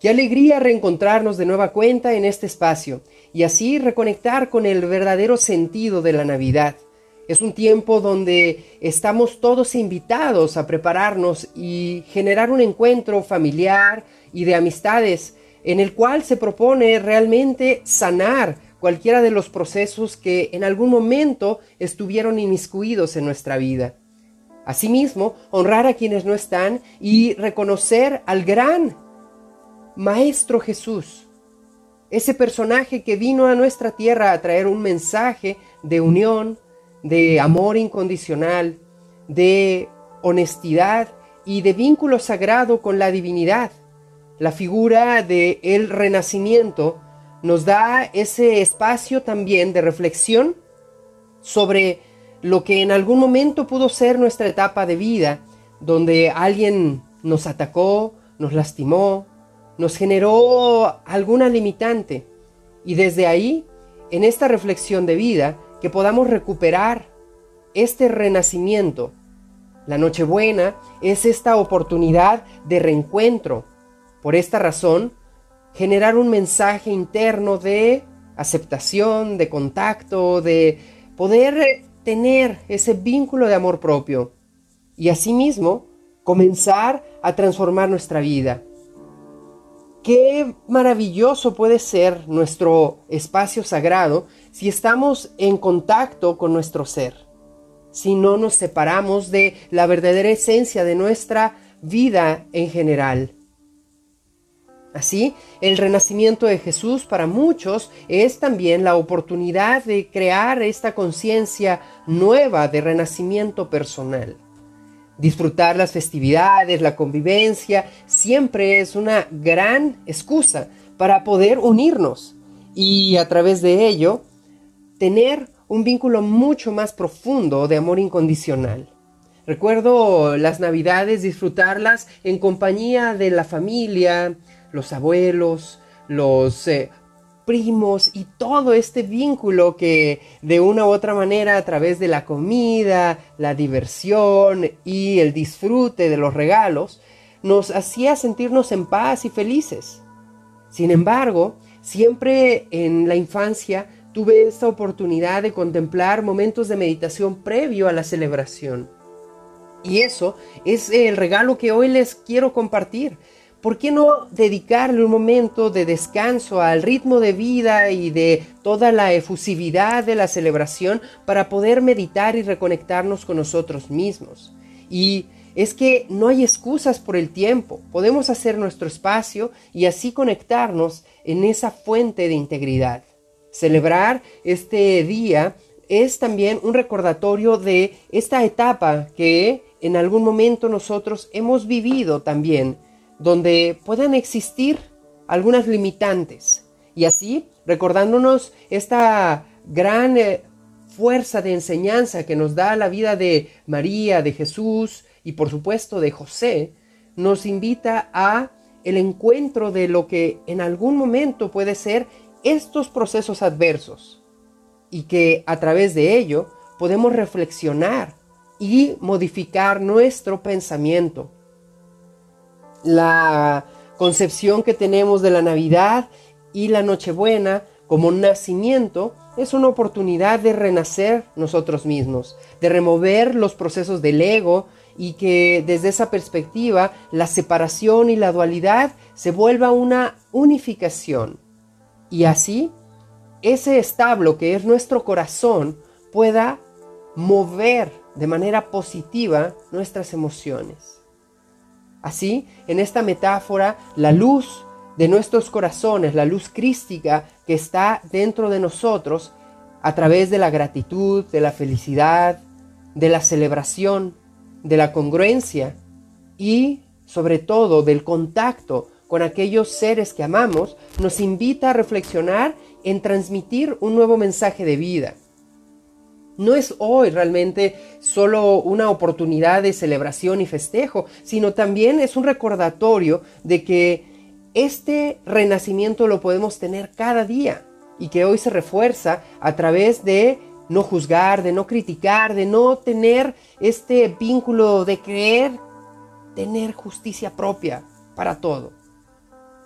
Qué alegría reencontrarnos de nueva cuenta en este espacio y así reconectar con el verdadero sentido de la Navidad. Es un tiempo donde estamos todos invitados a prepararnos y generar un encuentro familiar y de amistades en el cual se propone realmente sanar cualquiera de los procesos que en algún momento estuvieron inmiscuidos en nuestra vida. Asimismo, honrar a quienes no están y reconocer al gran Maestro Jesús, ese personaje que vino a nuestra tierra a traer un mensaje de unión, de amor incondicional, de honestidad y de vínculo sagrado con la divinidad. La figura de el renacimiento nos da ese espacio también de reflexión sobre lo que en algún momento pudo ser nuestra etapa de vida, donde alguien nos atacó, nos lastimó, nos generó alguna limitante. Y desde ahí, en esta reflexión de vida, que podamos recuperar este renacimiento. La Nochebuena es esta oportunidad de reencuentro. Por esta razón, generar un mensaje interno de aceptación, de contacto, de poder tener ese vínculo de amor propio y asimismo comenzar a transformar nuestra vida. Qué maravilloso puede ser nuestro espacio sagrado si estamos en contacto con nuestro ser, si no nos separamos de la verdadera esencia de nuestra vida en general. Así, el renacimiento de Jesús para muchos es también la oportunidad de crear esta conciencia nueva de renacimiento personal. Disfrutar las festividades, la convivencia, siempre es una gran excusa para poder unirnos y a través de ello tener un vínculo mucho más profundo de amor incondicional. Recuerdo las navidades, disfrutarlas en compañía de la familia, los abuelos, los eh, primos y todo este vínculo que de una u otra manera a través de la comida, la diversión y el disfrute de los regalos nos hacía sentirnos en paz y felices. Sin embargo, siempre en la infancia tuve esta oportunidad de contemplar momentos de meditación previo a la celebración. Y eso es el regalo que hoy les quiero compartir. ¿Por qué no dedicarle un momento de descanso al ritmo de vida y de toda la efusividad de la celebración para poder meditar y reconectarnos con nosotros mismos? Y es que no hay excusas por el tiempo, podemos hacer nuestro espacio y así conectarnos en esa fuente de integridad. Celebrar este día es también un recordatorio de esta etapa que en algún momento nosotros hemos vivido también donde puedan existir algunas limitantes. Y así recordándonos esta gran eh, fuerza de enseñanza que nos da la vida de María, de Jesús y por supuesto de José, nos invita a el encuentro de lo que en algún momento puede ser estos procesos adversos y que a través de ello podemos reflexionar y modificar nuestro pensamiento, la concepción que tenemos de la Navidad y la Nochebuena como nacimiento es una oportunidad de renacer nosotros mismos, de remover los procesos del ego y que desde esa perspectiva la separación y la dualidad se vuelva una unificación. Y así ese establo que es nuestro corazón pueda mover de manera positiva nuestras emociones. Así, en esta metáfora, la luz de nuestros corazones, la luz crística que está dentro de nosotros, a través de la gratitud, de la felicidad, de la celebración, de la congruencia y sobre todo del contacto con aquellos seres que amamos, nos invita a reflexionar en transmitir un nuevo mensaje de vida no es hoy realmente solo una oportunidad de celebración y festejo, sino también es un recordatorio de que este renacimiento lo podemos tener cada día y que hoy se refuerza a través de no juzgar, de no criticar, de no tener este vínculo de creer, tener justicia propia para todo.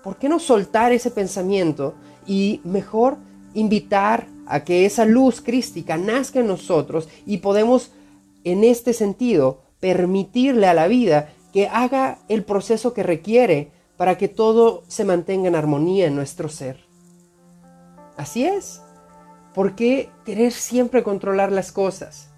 ¿por qué no soltar ese pensamiento y mejor invitar a que esa luz crística nazca en nosotros y podemos en este sentido permitirle a la vida que haga el proceso que requiere para que todo se mantenga en armonía en nuestro ser. Así es. ¿Por qué querer siempre controlar las cosas?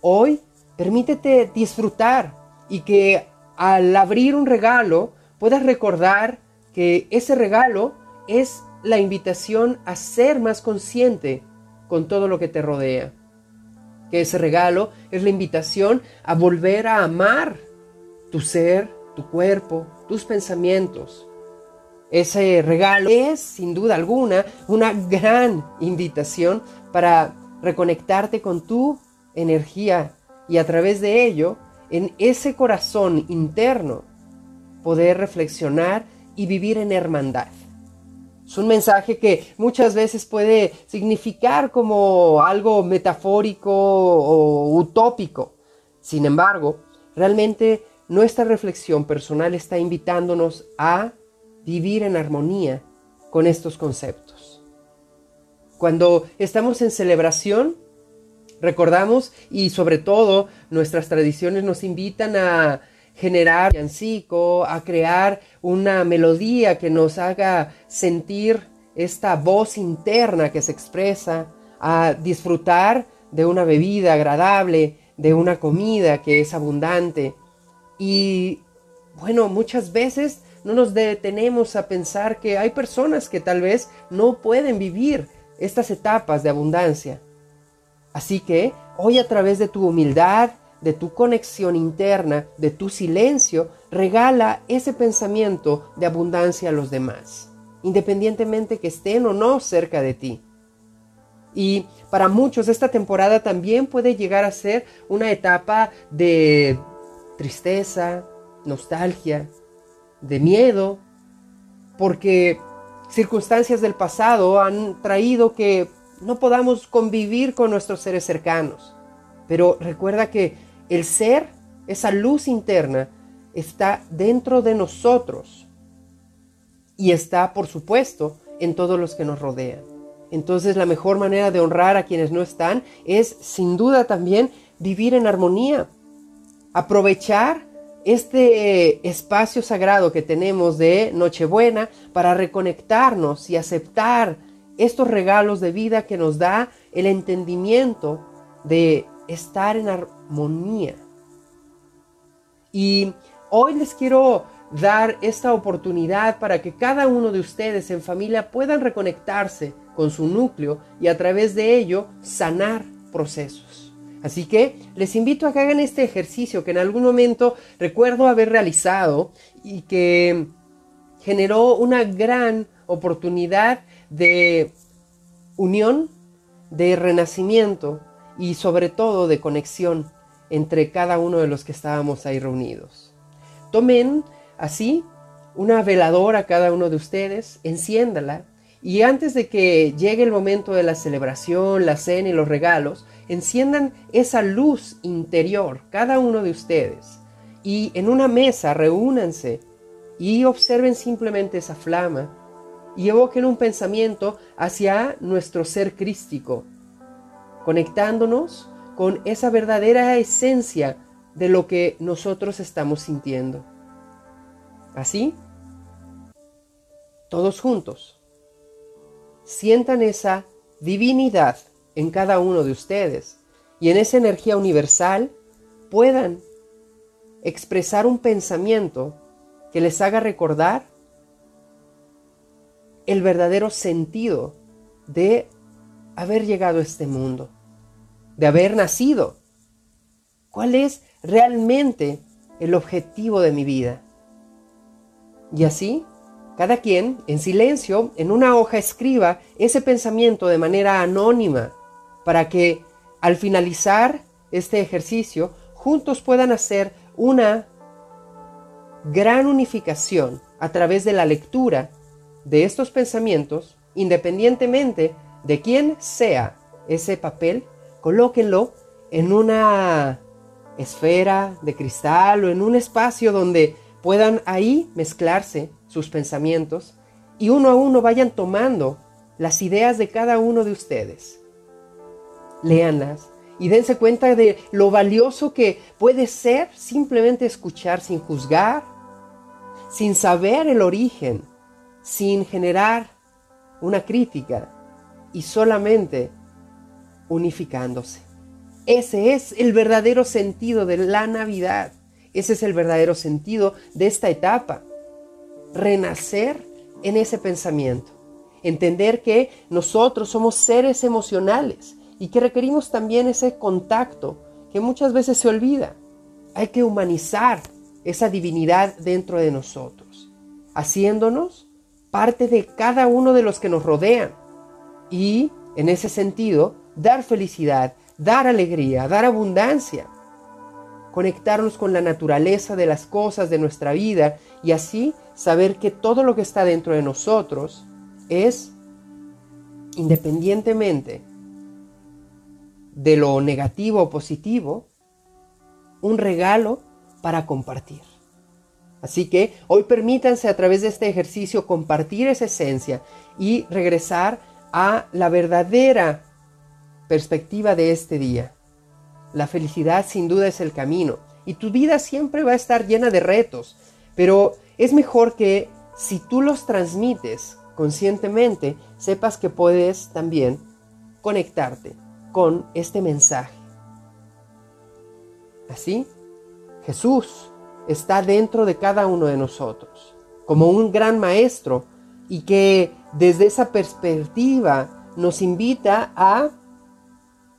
Hoy permítete disfrutar y que al abrir un regalo puedas recordar que ese regalo es la invitación a ser más consciente con todo lo que te rodea. Que ese regalo es la invitación a volver a amar tu ser, tu cuerpo, tus pensamientos. Ese regalo es, sin duda alguna, una gran invitación para reconectarte con tu energía y a través de ello, en ese corazón interno, poder reflexionar y vivir en hermandad. Es un mensaje que muchas veces puede significar como algo metafórico o utópico. Sin embargo, realmente nuestra reflexión personal está invitándonos a vivir en armonía con estos conceptos. Cuando estamos en celebración, recordamos y sobre todo nuestras tradiciones nos invitan a generar villancico, a crear una melodía que nos haga sentir esta voz interna que se expresa, a disfrutar de una bebida agradable, de una comida que es abundante. Y bueno, muchas veces no nos detenemos a pensar que hay personas que tal vez no pueden vivir estas etapas de abundancia. Así que hoy a través de tu humildad, de tu conexión interna, de tu silencio, regala ese pensamiento de abundancia a los demás, independientemente que estén o no cerca de ti. Y para muchos esta temporada también puede llegar a ser una etapa de tristeza, nostalgia, de miedo, porque circunstancias del pasado han traído que no podamos convivir con nuestros seres cercanos. Pero recuerda que el ser, esa luz interna, está dentro de nosotros y está, por supuesto, en todos los que nos rodean. Entonces la mejor manera de honrar a quienes no están es, sin duda también, vivir en armonía. Aprovechar este espacio sagrado que tenemos de Nochebuena para reconectarnos y aceptar estos regalos de vida que nos da el entendimiento de estar en armonía. Y hoy les quiero dar esta oportunidad para que cada uno de ustedes en familia puedan reconectarse con su núcleo y a través de ello sanar procesos. Así que les invito a que hagan este ejercicio que en algún momento recuerdo haber realizado y que generó una gran oportunidad de unión, de renacimiento y sobre todo de conexión entre cada uno de los que estábamos ahí reunidos. Tomen así una veladora cada uno de ustedes, enciéndala y antes de que llegue el momento de la celebración, la cena y los regalos, enciendan esa luz interior, cada uno de ustedes, y en una mesa reúnanse y observen simplemente esa flama y evoquen un pensamiento hacia nuestro ser crístico, conectándonos con esa verdadera esencia de lo que nosotros estamos sintiendo. Así, todos juntos, sientan esa divinidad en cada uno de ustedes y en esa energía universal puedan expresar un pensamiento que les haga recordar el verdadero sentido de haber llegado a este mundo, de haber nacido. ¿Cuál es realmente el objetivo de mi vida? Y así, cada quien, en silencio, en una hoja, escriba ese pensamiento de manera anónima para que al finalizar este ejercicio, juntos puedan hacer una gran unificación a través de la lectura de estos pensamientos, independientemente de quién sea ese papel, colóquenlo en una esfera de cristal o en un espacio donde puedan ahí mezclarse sus pensamientos y uno a uno vayan tomando las ideas de cada uno de ustedes. Léanlas y dense cuenta de lo valioso que puede ser simplemente escuchar sin juzgar, sin saber el origen, sin generar una crítica y solamente unificándose. Ese es el verdadero sentido de la Navidad. Ese es el verdadero sentido de esta etapa. Renacer en ese pensamiento. Entender que nosotros somos seres emocionales y que requerimos también ese contacto que muchas veces se olvida. Hay que humanizar esa divinidad dentro de nosotros, haciéndonos parte de cada uno de los que nos rodean y, en ese sentido, dar felicidad, dar alegría, dar abundancia, conectarnos con la naturaleza de las cosas de nuestra vida y así saber que todo lo que está dentro de nosotros es, independientemente de lo negativo o positivo, un regalo para compartir. Así que hoy permítanse a través de este ejercicio compartir esa esencia y regresar a la verdadera perspectiva de este día. La felicidad sin duda es el camino y tu vida siempre va a estar llena de retos, pero es mejor que si tú los transmites conscientemente, sepas que puedes también conectarte con este mensaje. Así, Jesús está dentro de cada uno de nosotros, como un gran maestro, y que desde esa perspectiva nos invita a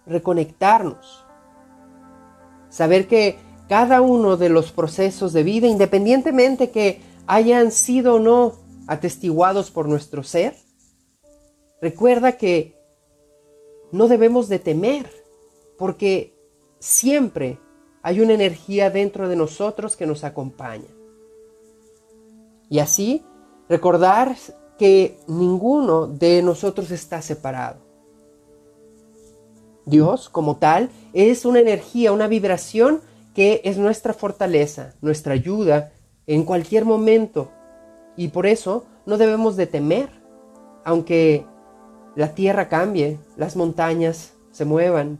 reconectarnos. Saber que cada uno de los procesos de vida, independientemente que hayan sido o no atestiguados por nuestro ser, recuerda que no debemos de temer, porque siempre hay una energía dentro de nosotros que nos acompaña. Y así, recordar que ninguno de nosotros está separado. Dios, como tal, es una energía, una vibración que es nuestra fortaleza, nuestra ayuda en cualquier momento. Y por eso no debemos de temer, aunque la tierra cambie, las montañas se muevan,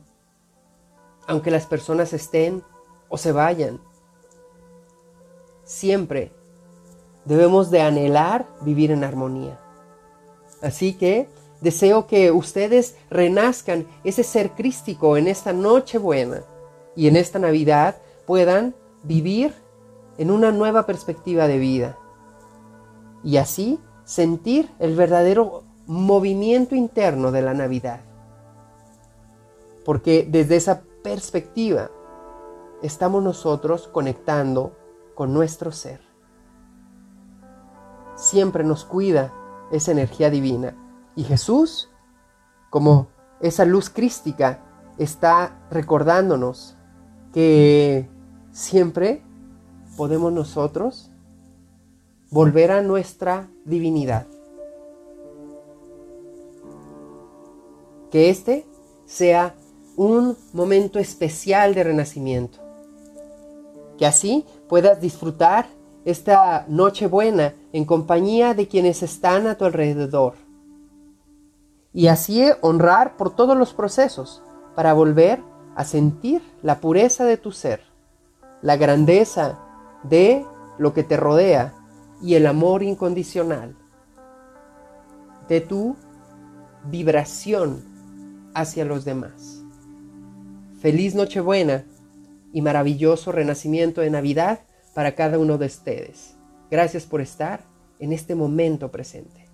aunque las personas estén o se vayan. Siempre debemos de anhelar vivir en armonía. Así que Deseo que ustedes renazcan ese ser crístico en esta noche buena y en esta Navidad puedan vivir en una nueva perspectiva de vida. Y así sentir el verdadero movimiento interno de la Navidad. Porque desde esa perspectiva estamos nosotros conectando con nuestro ser. Siempre nos cuida esa energía divina y Jesús, como esa luz crística, está recordándonos que siempre podemos nosotros volver a nuestra divinidad. Que este sea un momento especial de renacimiento. Que así puedas disfrutar esta noche buena en compañía de quienes están a tu alrededor y así honrar por todos los procesos para volver a sentir la pureza de tu ser, la grandeza de lo que te rodea y el amor incondicional de tu vibración hacia los demás. Feliz Nochebuena y maravilloso renacimiento de Navidad para cada uno de ustedes. Gracias por estar en este momento presente.